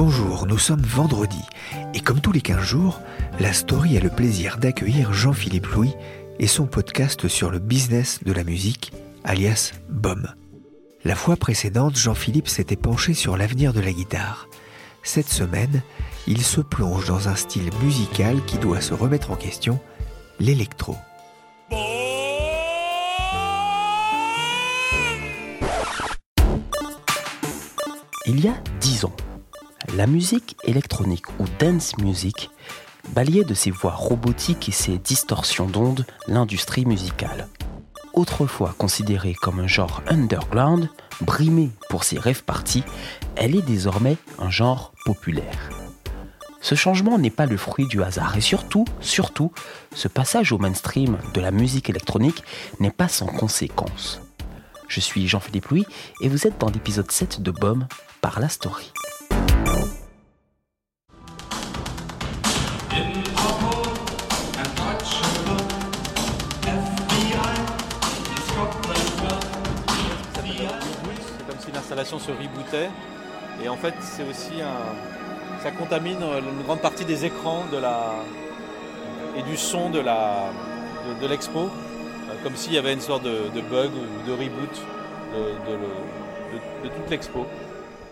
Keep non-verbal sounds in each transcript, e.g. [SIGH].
Bonjour, nous sommes vendredi et comme tous les 15 jours, la story a le plaisir d'accueillir Jean-Philippe Louis et son podcast sur le business de la musique, alias BOM. La fois précédente, Jean-Philippe s'était penché sur l'avenir de la guitare. Cette semaine, il se plonge dans un style musical qui doit se remettre en question, l'électro. Il y a dix ans, la musique électronique ou dance music balayait de ses voix robotiques et ses distorsions d'ondes l'industrie musicale. Autrefois considérée comme un genre underground, brimée pour ses rêves parties, elle est désormais un genre populaire. Ce changement n'est pas le fruit du hasard et surtout, surtout, ce passage au mainstream de la musique électronique n'est pas sans conséquences. Je suis Jean-Philippe Louis et vous êtes dans l'épisode 7 de BOM par la story. Se rebootait. Et en fait, c'est aussi un. Ça contamine une grande partie des écrans de la... et du son de la de, de l'expo. Euh, Comme s'il y avait une sorte de, de bug ou de reboot de, de le- de- de toute l'expo.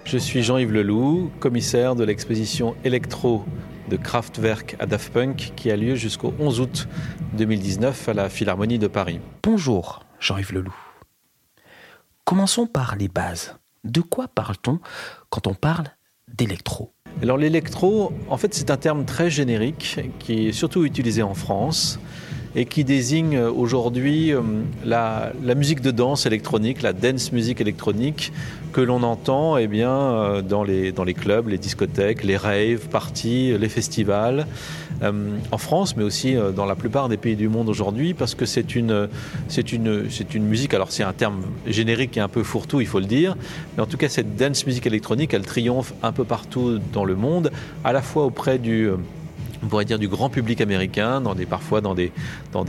Je suis Jean-Yves Leloup, commissaire de l'exposition Electro de Kraftwerk à Daft Punk qui a lieu jusqu'au 11 août 2019 à la Philharmonie de Paris. Bonjour, Jean-Yves Leloup. Commençons par les bases. De quoi parle-t-on quand on parle d'électro? Alors l'électro, en fait, c'est un terme très générique qui est surtout utilisé en France et qui désigne aujourd'hui euh, la, musique de danse électronique, la dance music électronique que l'on entend eh bien, euh, dans, les, dans les clubs, les discothèques, les raves, parties, les festivals, euh, en France, mais aussi dans la plupart des pays du monde aujourd'hui, parce que c'est une, c'est une, c'est une musique, alors c'est un terme générique et un peu fourre-tout, il faut le dire, mais en tout cas cette dance music électronique, elle triomphe un peu partout dans le monde, à la fois auprès du... on pourrait dire du grand public américain, dans des, parfois dans des,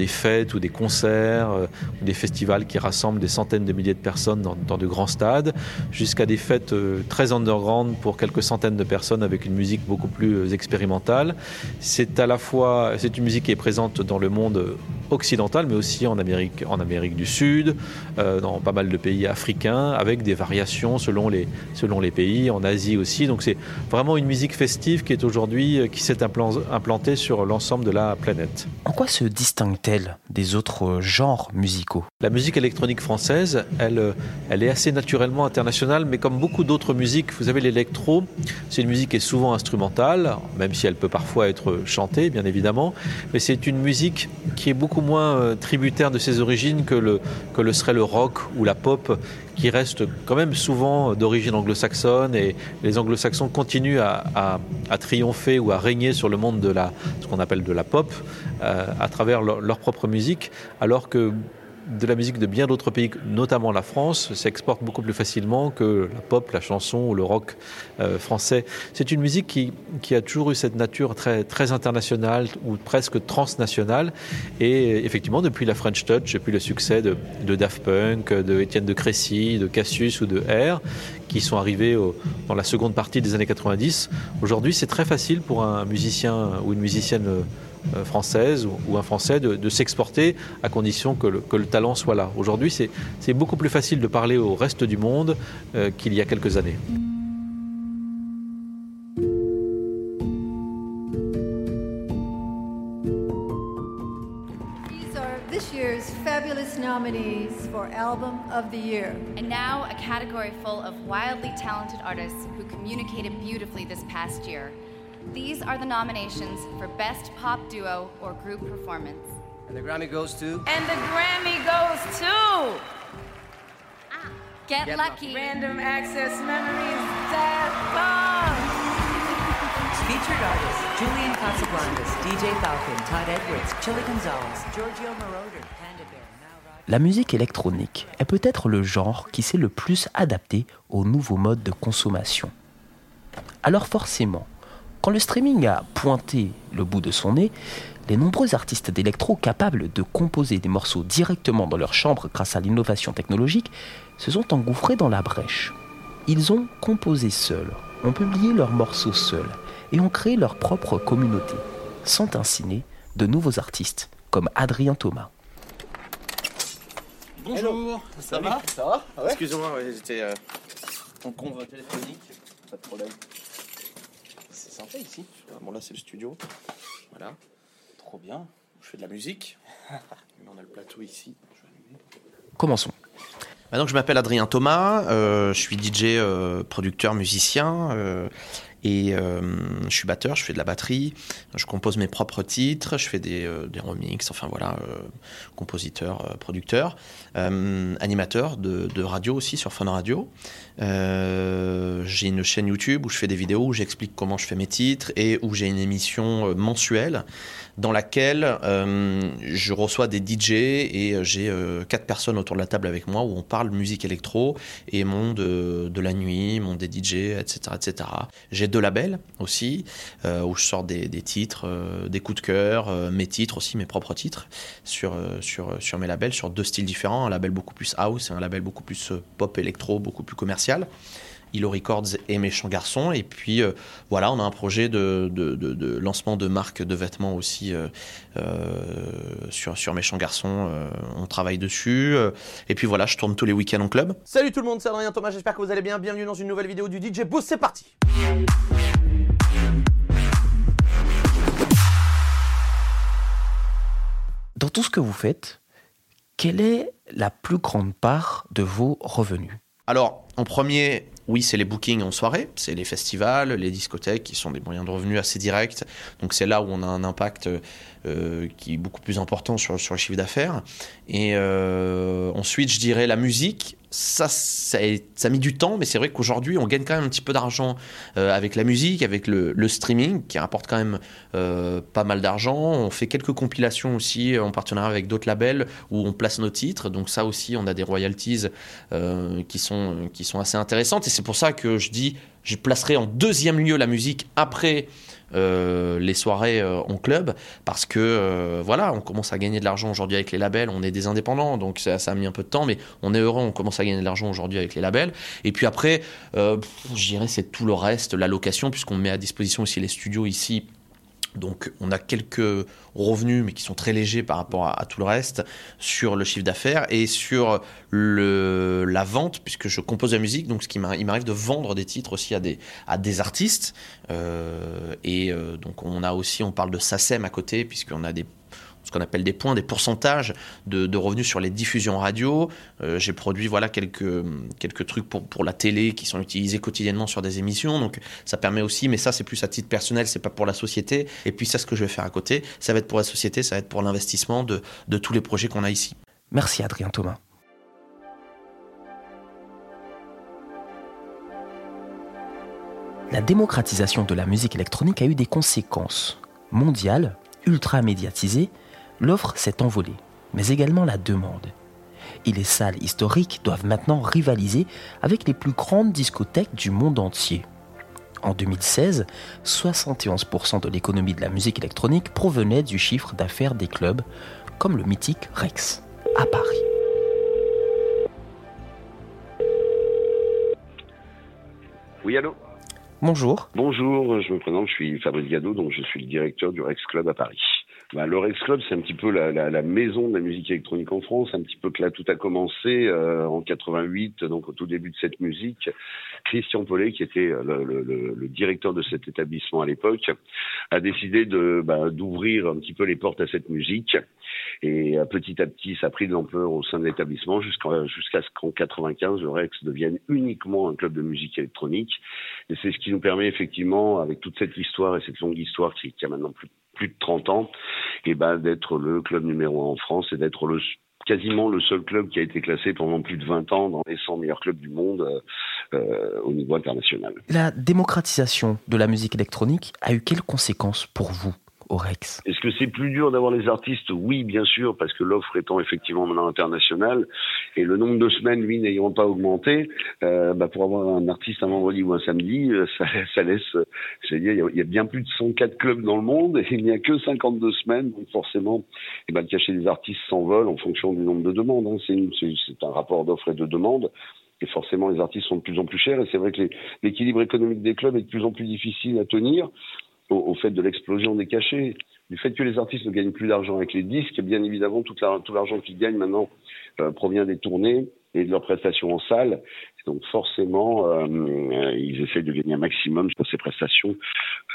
fêtes ou des concerts, euh, ou des festivals qui rassemblent des centaines de milliers de personnes dans, dans de grands stades, jusqu'à des fêtes euh, très underground pour quelques centaines de personnes avec une musique beaucoup plus euh, expérimentale. C'est à la fois, c'est une musique qui est présente dans le monde occidental, mais aussi en Amérique, en Amérique du Sud, euh, dans pas mal de pays africains, avec des variations selon les, selon les pays, en Asie aussi. Donc c'est vraiment une musique festive qui est aujourd'hui, euh, qui s'est implan- implantée sur l'ensemble de la planète. En quoi se distingue-t-elle des autres euh, genres musicaux? La musique électronique française, elle, elle est assez naturellement internationale, mais comme beaucoup d'autres musiques, vous savez, l'électro, c'est une musique qui est souvent instrumentale, même si elle peut parfois être chantée, bien évidemment, mais c'est une musique qui est beaucoup moins euh, tributaire de ses origines que le, que le serait le rock ou la pop, qui reste quand même souvent d'origine anglo-saxonne, et les anglo-saxons continuent à, à- triompher ou à régner sur le monde de la, ce qu'on appelle de la pop, euh, à travers leur, leur propre musique, alors que de la musique de bien d'autres pays, notamment la France, s'exporte beaucoup plus facilement que la pop, la chanson ou le rock euh, français. C'est une musique qui, qui a toujours eu cette nature très, très internationale ou presque transnationale. Et effectivement, depuis la French Touch, depuis le succès de, Daft Punk, de Étienne de Crécy, de Cassius ou de R, qui sont arrivés dans la seconde partie des années 90, aujourd'hui c'est très facile pour un musicien ou une musicienne euh, euh, française ou, un Français de, s'exporter à condition que le, talent soit là. Aujourd'hui, c'est beaucoup plus facile de parler au reste du monde euh, qu'il y a quelques années. this year's fabulous nominees for Album of the Year. And now, a category full of wildly talented artists who communicated beautifully this past year These are the nominations for Best Pop Duo or Group Performance. And the Grammy goes to? And the Grammy goes to. Get, Get lucky. Random Access Memories Daft Featured artists Julian Casablancas, DJ Falcon, Todd Edwards, Chili Gonzalez, Giorgio Moroder, Panda Bear. La musique électronique est peut-être le genre qui s'est le plus adapté aux nouveaux modes de consommation. Alors forcément, quand le streaming a pointé le bout de son nez, les nombreux artistes d'électro capables de composer des morceaux directement dans leur chambre grâce à l'innovation technologique se sont engouffrés dans la brèche. Ils ont composé seuls, ont publié leurs morceaux seuls et ont créé leur propre communauté. Sont ainsi nés de nouveaux artistes comme Adrien Thomas. Bonjour, ça va Ça va ouais. Excusez-moi, j'étais euh, en convoi téléphonique, pas de problème. C'est sympa ici. Bon là c'est le studio. Voilà. Trop bien. Je fais de la musique. [LAUGHS] On a le plateau ici. Commençons. Bah donc, je m'appelle Adrien Thomas, euh, je suis DJ, euh, producteur, musicien. Euh, et euh, je suis batteur, je fais de la batterie, je compose mes propres titres, je fais des, euh, remixes, enfin voilà, euh, compositeur, producteur, animateur de, de, radio aussi sur Fun Radio. j'ai une chaîne YouTube où je fais des vidéos où j'explique comment je fais mes titres et où j'ai une émission mensuelle dans laquelle je reçois des DJ et j'ai quatre personnes autour de la table avec moi où on parle musique électro et monde de la nuit, monde des DJ, etc. etc. J'ai deux labels aussi, euh, où je sors des, titres, euh, des coups de cœur, euh, mes titres aussi, mes propres titres, sur, sur, sur mes labels, sur deux styles différents, un label beaucoup plus house et un label beaucoup plus pop électro, beaucoup plus commercial. Ilo Records et Méchant Garçon. Et puis voilà, on a un projet de, de, lancement de marque de vêtements aussi sur, sur Méchant Garçon. on travaille dessus. et puis voilà, je tourne tous les week-ends en club. Salut tout le monde, c'est Adrien Thomas, j'espère que vous allez bien. Bienvenue dans une nouvelle vidéo du DJ Boost, c'est parti dans tout ce que vous faites, quelle est la plus grande part de vos revenus? Alors, en premier, oui, c'est les bookings en soirée, c'est les festivals, les discothèques qui sont des moyens de revenus assez directs. Donc c'est là où on a un impact euh, qui est beaucoup plus important sur, le chiffre d'affaires. Et euh, ensuite, je dirais la musique ça, ça, a mis du temps, mais c'est vrai qu'aujourd'hui, on gagne quand même un petit peu d'argent euh, avec la musique, avec le, streaming, qui rapporte quand même euh, pas mal d'argent. On fait quelques compilations aussi en partenariat avec d'autres labels où on place nos titres. Donc ça aussi, on a des royalties euh, qui, sont, qui sont assez intéressantes. Et c'est pour ça que je dis, je placerai en deuxième lieu la musique après euh, les soirées euh, en club parce que euh, voilà, on commence à gagner de l'argent aujourd'hui avec les labels, on est des indépendants donc ça, ça, a mis un peu de temps mais on est heureux, on commence à gagner de l'argent aujourd'hui avec les labels. Et puis après je dirais c'est tout le reste, la location puisqu'on met à disposition aussi les studios ici donc on a quelques revenus, mais qui sont très légers par rapport à, tout le reste, sur le chiffre d'affaires et sur la vente, puisque je compose la musique, donc ce qui m'arrive de vendre des titres aussi à des, à des artistes. Euh, et euh, donc on a aussi, on parle de SACEM à côté, puisqu'on a des ce qu'on appelle des points, des pourcentages de, revenus sur les diffusions radio. Euh, j'ai produit voilà quelques, quelques trucs pour, pour la télé qui sont utilisés quotidiennement sur des émissions. Donc ça permet aussi, mais ça c'est plus à titre personnel, c'est pas pour la société. Et puis ça, ce que je vais faire à côté, ça va être pour la société, ça va être pour l'investissement de, de tous les projets qu'on a ici. Merci Adrien Thomas. La démocratisation de la musique électronique a eu des conséquences mondiales, ultra médiatisées, l'offre s'est envolée, mais également la demande. Et les salles historiques doivent maintenant rivaliser avec les plus grandes discothèques du monde entier. En 2016, 71% de l'économie de la musique électronique provenait du chiffre d'affaires des clubs, comme le mythique Rex, à Paris. Oui, allô? Bonjour. Bonjour, je me présente, je suis Fabrice Gado, donc je suis le directeur du Rex Club à Paris. Bah, le Rex Club, c'est un petit peu la, la, maison de la musique électronique en France, un petit peu que là tout a commencé euh, en 88, donc au tout début de cette musique. Christian Paulet, qui était le, le, le directeur de cet établissement à l'époque, a décidé de bah, d'ouvrir un petit peu les portes à cette musique. Et euh, petit à petit, ça a pris de l'ampleur au sein de l'établissement jusqu'à ce qu'en 95, le Rex devienne uniquement un club de musique électronique. Et c'est ce qui nous permet effectivement, avec toute cette histoire et cette longue histoire qui, qui a maintenant plus de 30 ans, et ben d'être le club numéro un en France et d'être le quasiment le seul club qui a été classé pendant plus de 20 ans dans les 100 meilleurs clubs du monde euh, au niveau international. La démocratisation de la musique électronique a eu quelles conséquences pour vous Rex Est-ce que c'est plus dur d'avoir les artistes? Oui, bien sûr, parce que l'offre étant effectivement maintenant internationale et le nombre de semaines, lui, n'ayant pas augmenté, euh, bah pour avoir un artiste un vendredi ou un samedi, euh, [LAUGHS] ça, ça laisse, je veux dire, il y, a bien plus de 104 clubs dans le monde et il n'y a que 52 semaines, donc forcément, eh ben, le cachet des artistes s'envole en fonction du nombre de demandes. Hein. C'est un rapport d'offre et de demande et forcément les artistes sont de plus en plus chers et c'est vrai que l'équilibre économique des clubs est de plus en plus difficile à tenir au, fait de l'explosion des cachets, du fait que les artistes ne gagnent plus d'argent avec les disques, bien évidemment, tout l'argent qu'ils gagnent maintenant euh, provient des tournées et de leurs prestations en salle. Donc forcément, euh, ils essaient de gagner un maximum sur ces prestations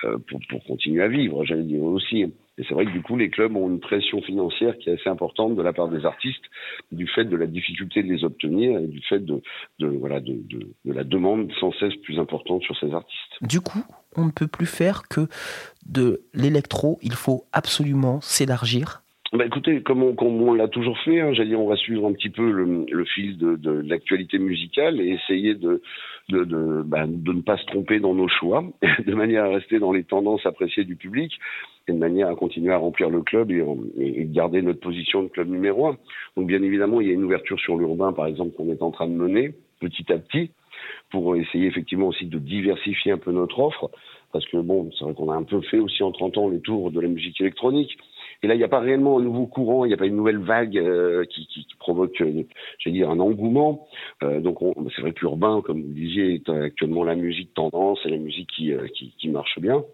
euh, pour, pour, continuer à vivre, j'allais dire aussi. Et c'est vrai que du coup, les clubs ont une pression financière qui est assez importante de la part des artistes, du fait de la difficulté de les obtenir et du fait de, de voilà, de, de, de la demande sans cesse plus importante sur ces artistes. Du coup, on ne peut plus faire que de l'électro, il faut absolument s'élargir bah écoutez, comme on, comme on l'a toujours fait, hein, j'allais dire, on va suivre un petit peu le, le fil de, de, l'actualité musicale et essayer de bah, de ne pas se tromper dans nos choix, [LAUGHS] de manière à rester dans les tendances appréciées du public et de manière à continuer à remplir le club et, et, garder notre position de club numéro un. Donc bien évidemment, il y a une ouverture sur l'urbain, par exemple, qu'on est en train de mener petit à petit pour essayer effectivement aussi de diversifier un peu notre offre parce que bon, c'est vrai qu'on a un peu fait aussi en 30 ans les tours de la musique électronique. Et là, il n'y a pas réellement un nouveau courant, il n'y a pas une nouvelle vague euh, qui, qui, qui, provoque, euh, j'allais dire, un engouement. Euh, donc, c'est vrai que l'urbain, comme vous disiez, est actuellement la musique tendance et la musique qui, euh, qui, qui, marche bien.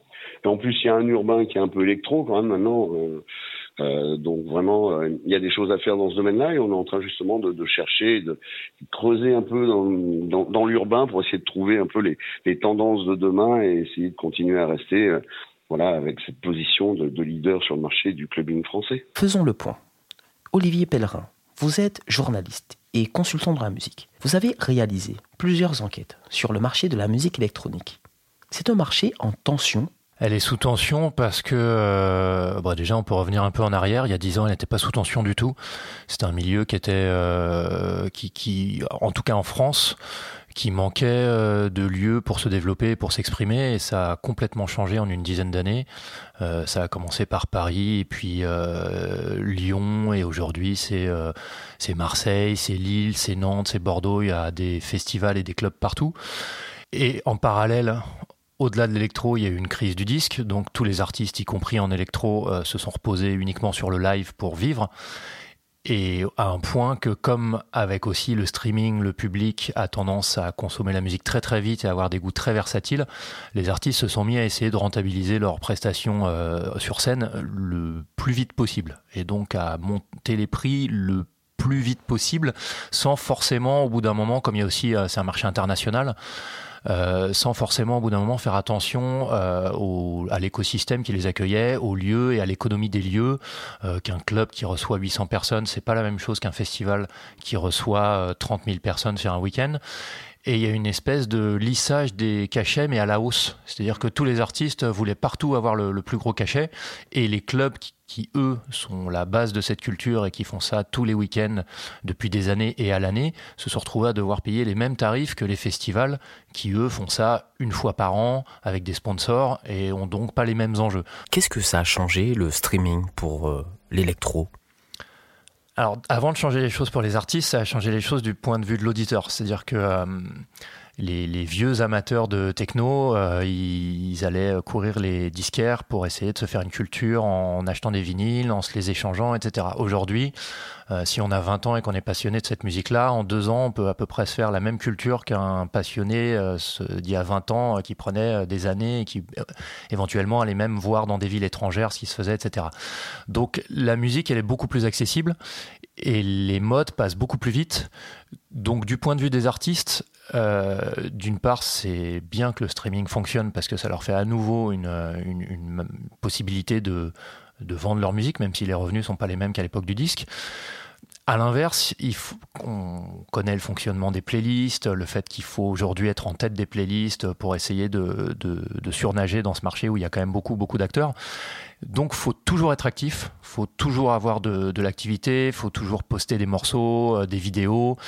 Et en plus, il y a un urbain qui est un peu électro quand même maintenant. Euh, donc vraiment, il y a des choses à faire dans ce domaine-là et on est en train justement de, de chercher, de, creuser un peu dans, dans, dans l'urbain pour essayer de trouver un peu les, les, tendances de demain et essayer de continuer à rester voilà, avec cette position de, de, leader sur le marché du clubbing français. Faisons le point. Olivier Pellerin, vous êtes journaliste et consultant de la musique. Vous avez réalisé plusieurs enquêtes sur le marché de la musique électronique. C'est un marché en tension elle est sous tension parce que, euh, bon, déjà, on peut revenir un peu en arrière. Il y a dix ans, elle n'était pas sous tension du tout. C'est un milieu qui était, euh, qui, qui, en tout cas en France, qui manquait euh, de lieux pour se développer, pour s'exprimer, et ça a complètement changé en une dizaine d'années. Euh, ça a commencé par Paris, et puis euh, Lyon, et aujourd'hui c'est Marseille, c'est Lille, c'est Nantes, c'est Bordeaux. Il y a des festivals et des clubs partout. Et en parallèle, au-delà de l'électro, il y a eu une crise du disque, donc tous les artistes, y compris en électro, se sont reposés uniquement sur le live pour vivre. Et à un point que, comme avec aussi le streaming, le public a tendance à consommer la musique très très vite et à avoir des goûts très versatiles, les artistes se sont mis à essayer de rentabiliser leurs prestations euh, sur scène le plus vite possible. Et donc à monter les prix le plus vite possible, sans forcément, au bout d'un moment, comme il y a aussi, euh, c'est un marché international, euh, sans forcément au bout d'un moment faire attention euh, à l'écosystème qui les accueillait, aux lieux et à l'économie des lieux. Euh, qu'un club qui reçoit 800 personnes, c'est pas la même chose qu'un festival qui reçoit 30 000 personnes sur un week-end. Et il y a une espèce de lissage des cachets, mais à la hausse. C'est-à-dire que tous les artistes voulaient partout avoir le, plus gros cachet, et les clubs qui, qui, eux, sont la base de cette culture et qui font ça tous les week-ends depuis des années et à l'année, se sont retrouvés à devoir payer les mêmes tarifs que les festivals qui, eux, font ça une fois par an avec des sponsors et ont donc pas les mêmes enjeux. Qu'est-ce que ça a changé, le streaming, pour euh, l'électro? Alors, avant de changer les choses pour les artistes, ça a changé les choses du point de vue de l'auditeur. C'est-à-dire que euh, les, vieux amateurs de techno, euh, ils, allaient courir les disquaires pour essayer de se faire une culture en, achetant des vinyles, en se les échangeant, etc. Aujourd'hui, euh, si on a 20 ans et qu'on est passionné de cette musique-là, en deux ans, on peut à peu près se faire la même culture qu'un passionné euh, d'il y a 20 ans qui prenait des années et qui éventuellement allait même voir dans des villes étrangères ce qui se faisait, etc. Donc la musique, elle est beaucoup plus accessible et les modes passent beaucoup plus vite. Donc du point de vue des artistes, euh, d'une part, c'est bien que le streaming fonctionne parce que ça leur fait à nouveau une, une possibilité de, vendre leur musique, même si les revenus sont pas les mêmes qu'à l'époque du disque. À l'inverse, on connaît le fonctionnement des playlists, le fait qu'il faut aujourd'hui être en tête des playlists pour essayer de, de, de, surnager dans ce marché où il y a quand même beaucoup, beaucoup d'acteurs. Donc, faut toujours être actif, faut toujours avoir de, de l'activité, faut toujours poster des morceaux, euh, des vidéos.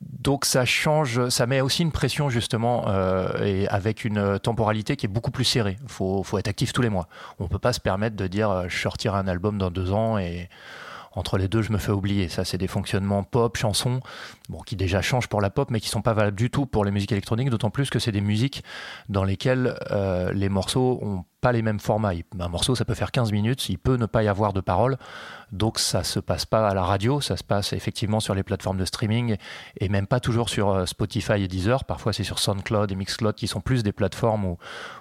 Donc ça change, ça met aussi une pression justement euh, et avec une temporalité qui est beaucoup plus serrée. Faut, faut, être actif tous les mois. On peut pas se permettre de dire euh, je sortirai un album dans deux ans et entre les deux, je me fais oublier. Ça, c'est des fonctionnements pop, chansons, qui déjà changent pour la pop, mais qui sont pas valables du tout pour les musiques électroniques, d'autant plus que c'est des musiques dans lesquelles euh, les morceaux ont pas les mêmes formats. Un morceau, ça peut faire 15 minutes, il peut ne pas y avoir de paroles, donc ça se passe pas à la radio, ça se passe effectivement sur les plateformes de streaming et même pas toujours sur euh, Spotify et Deezer. Parfois, c'est sur SoundCloud et Mixcloud qui sont plus des plateformes où,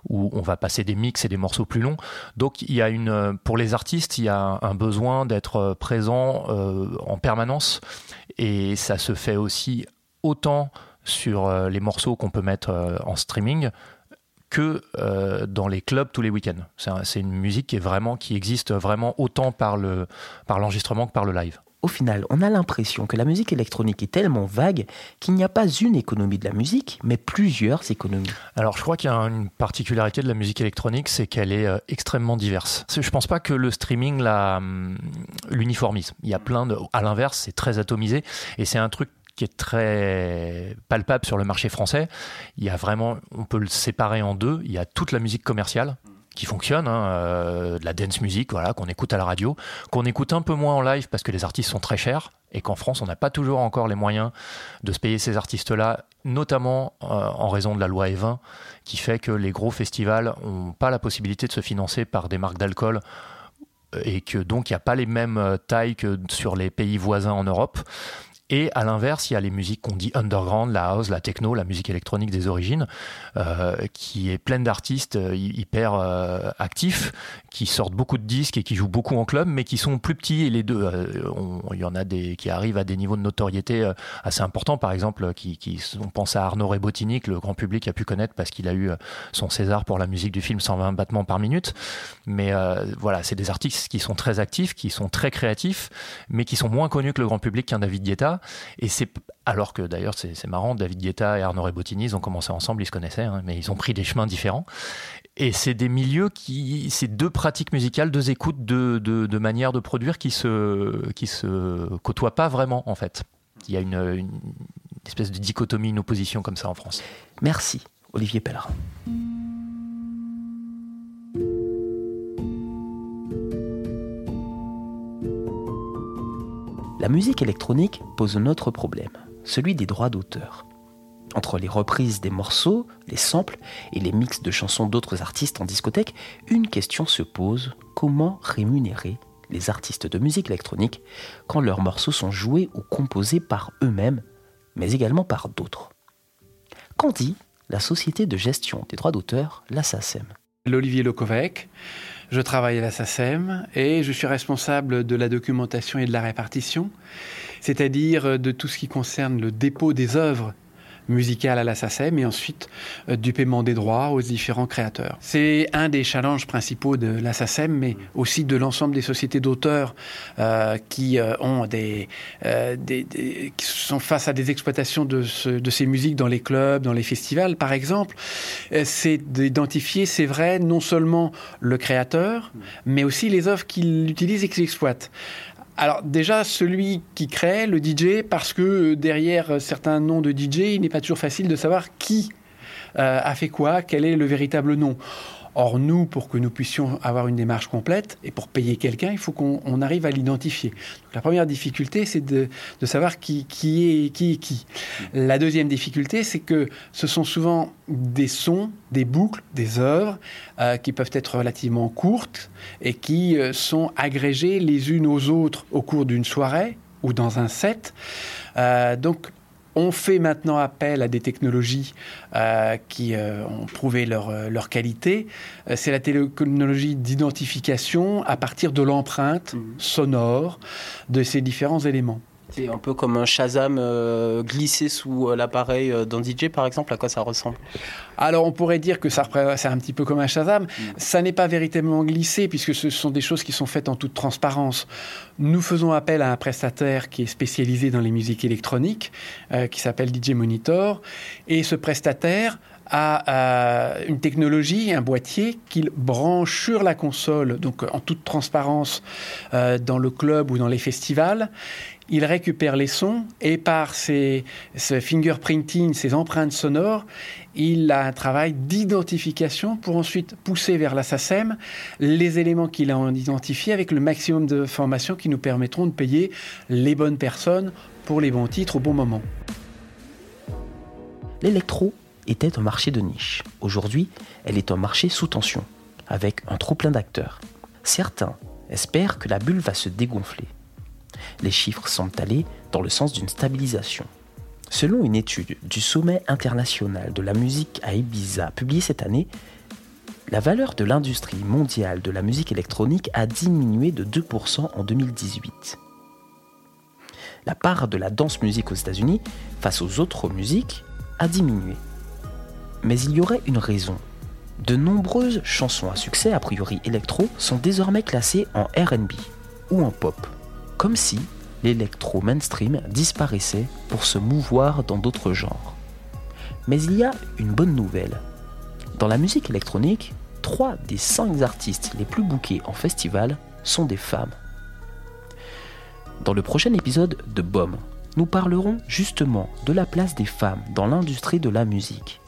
où on va passer des mix et des morceaux plus longs. Donc, il y a une, euh, pour les artistes, il y a un besoin d'être présent en permanence et ça se fait aussi autant sur les morceaux qu'on peut mettre en streaming que euh, dans les clubs tous les week-ends. C'est une musique qui est vraiment qui existe vraiment autant par le par l'enregistrement que par le live. Au final, on a l'impression que la musique électronique est tellement vague qu'il n'y a pas une économie de la musique, mais plusieurs économies. Alors, je crois qu'il y a une particularité de la musique électronique, c'est qu'elle est euh, extrêmement diverse. Je pense pas que le streaming hum, l'uniformise. Il y a plein de. À l'inverse, c'est très atomisé et c'est un truc qui est très palpable sur le marché français. Il y a vraiment, on peut le séparer en deux. Il y a toute la musique commerciale qui fonctionne, hein, euh, de la dance music, voilà, qu'on écoute à la radio, qu'on écoute un peu moins en live parce que les artistes sont très chers et qu'en France on n'a pas toujours encore les moyens de se payer ces artistes-là, notamment euh, en raison de la loi E20 qui fait que les gros festivals n'ont pas la possibilité de se financer par des marques d'alcool et que donc il n'y a pas les mêmes euh, tailles que sur les pays voisins en Europe. Et à l'inverse, il y a les musiques qu'on dit underground, la house, la techno, la musique électronique des origines, euh, qui est pleine d'artistes euh, hyper euh, actifs, qui sortent beaucoup de disques et qui jouent beaucoup en club, mais qui sont plus petits. Et les deux, euh, il y en a des qui arrivent à des niveaux de notoriété assez importants. Par exemple, qui, qui on pense à Arnaud Rebotini, que le grand public a pu connaître parce qu'il a eu son César pour la musique du film 120 battements par minute. Mais voilà, c'est des artistes qui sont très actifs, qui sont très créatifs, mais qui sont moins connus que le grand public qu'un David Guetta. Et c'est alors que d'ailleurs c'est marrant, David Guetta et Arnaud Rebotini, ils ont commencé ensemble, ils se connaissaient, hein, mais ils ont pris des chemins différents. Et c'est des milieux qui, c'est deux pratiques musicales, deux écoutes, deux, manières de produire qui se, qui se côtoient pas vraiment en fait. Il y a une, une espèce de dichotomie, une opposition comme ça en France. Merci, Olivier Pellerin. La musique électronique pose un autre problème, celui des droits d'auteur. Entre les reprises des morceaux, les samples et les mix de chansons d'autres artistes en discothèque, une question se pose, comment rémunérer les artistes de musique électronique quand leurs morceaux sont joués ou composés par eux-mêmes, mais également par d'autres? Qu'en dit la société de gestion des droits d'auteur, la SACEM L'Olivier Lokovec, je travaille à la SACEM et je suis responsable de la documentation et de la répartition, c'est-à-dire de tout ce qui concerne le dépôt des œuvres musicales à la SACEM et ensuite euh, du paiement des droits aux différents créateurs. C'est un des challenges principaux de la SACEM, mais aussi de l'ensemble des sociétés d'auteurs euh, qui euh, ont des, euh, des, des, qui sont face à des exploitations de, ce, de, ces musiques dans les clubs, dans les festivals, par exemple. C'est d'identifier, c'est vrai, non seulement le créateur, mais aussi les œuvres qu'il utilise et qu'il exploite. Alors déjà, celui qui crée, le DJ, parce que derrière certains noms de DJ, il n'est pas toujours facile de savoir qui euh, a fait quoi, quel est le véritable nom. Or, nous, pour que nous puissions avoir une démarche complète et pour payer quelqu'un, il faut qu'on arrive à l'identifier. La première difficulté, c'est de, savoir qui, qui, est, qui est qui. La deuxième difficulté, c'est que ce sont souvent des sons, des boucles, des œuvres euh, qui peuvent être relativement courtes et qui euh, sont agrégées les unes aux autres au cours d'une soirée ou dans un set. Euh, donc, on fait maintenant appel à des technologies euh, qui euh, ont prouvé leur, euh, leur qualité. C'est la technologie d'identification à partir de l'empreinte mmh. sonore de ces différents éléments. C'est un peu comme un Shazam euh, glissé sous euh, l'appareil euh, d'un DJ, par exemple. À quoi ça ressemble? Alors, on pourrait dire que ça c'est un petit peu comme un Shazam. Mm. Ça n'est pas véritablement glissé, puisque ce sont des choses qui sont faites en toute transparence. Nous faisons appel à un prestataire qui est spécialisé dans les musiques électroniques, qui s'appelle DJ Monitor. Et ce prestataire a une technologie, un boîtier qu'il branche sur la console, donc en toute transparence, dans le club ou dans les festivals il récupère les sons et par ses, fingerprinting, ses empreintes sonores, il a un travail d'identification pour ensuite pousser vers la SACEM les éléments qu'il a identifiés avec le maximum de formations qui nous permettront de payer les bonnes personnes pour les bons titres au bon moment. L'électro était un marché de niche. Aujourd'hui, elle est un marché sous tension, avec un trop plein d'acteurs. Certains espèrent que la bulle va se dégonfler les chiffres semblent aller dans le sens d'une stabilisation. Selon une étude du Sommet international de la musique à Ibiza publiée cette année, la valeur de l'industrie mondiale de la musique électronique a diminué de 2% en 2018. La part de la danse musique aux États-Unis face aux autres musiques a diminué. Mais il y aurait une raison. De nombreuses chansons à succès a priori électro sont désormais classées en RB ou en pop comme si l'électro mainstream disparaissait pour se mouvoir dans d'autres genres. Mais il y a une bonne nouvelle. Dans la musique électronique, trois des cinq artistes les plus bookés en festival sont des femmes. Dans le prochain épisode de BOM, nous parlerons justement de la place des femmes dans l'industrie de la musique.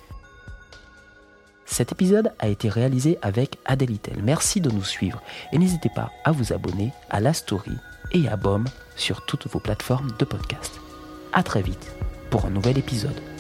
Cet épisode a été réalisé avec Adelitel. Merci de nous suivre et n'hésitez pas à vous abonner à la story et à BOM sur toutes vos plateformes de podcast. A très vite pour un nouvel épisode.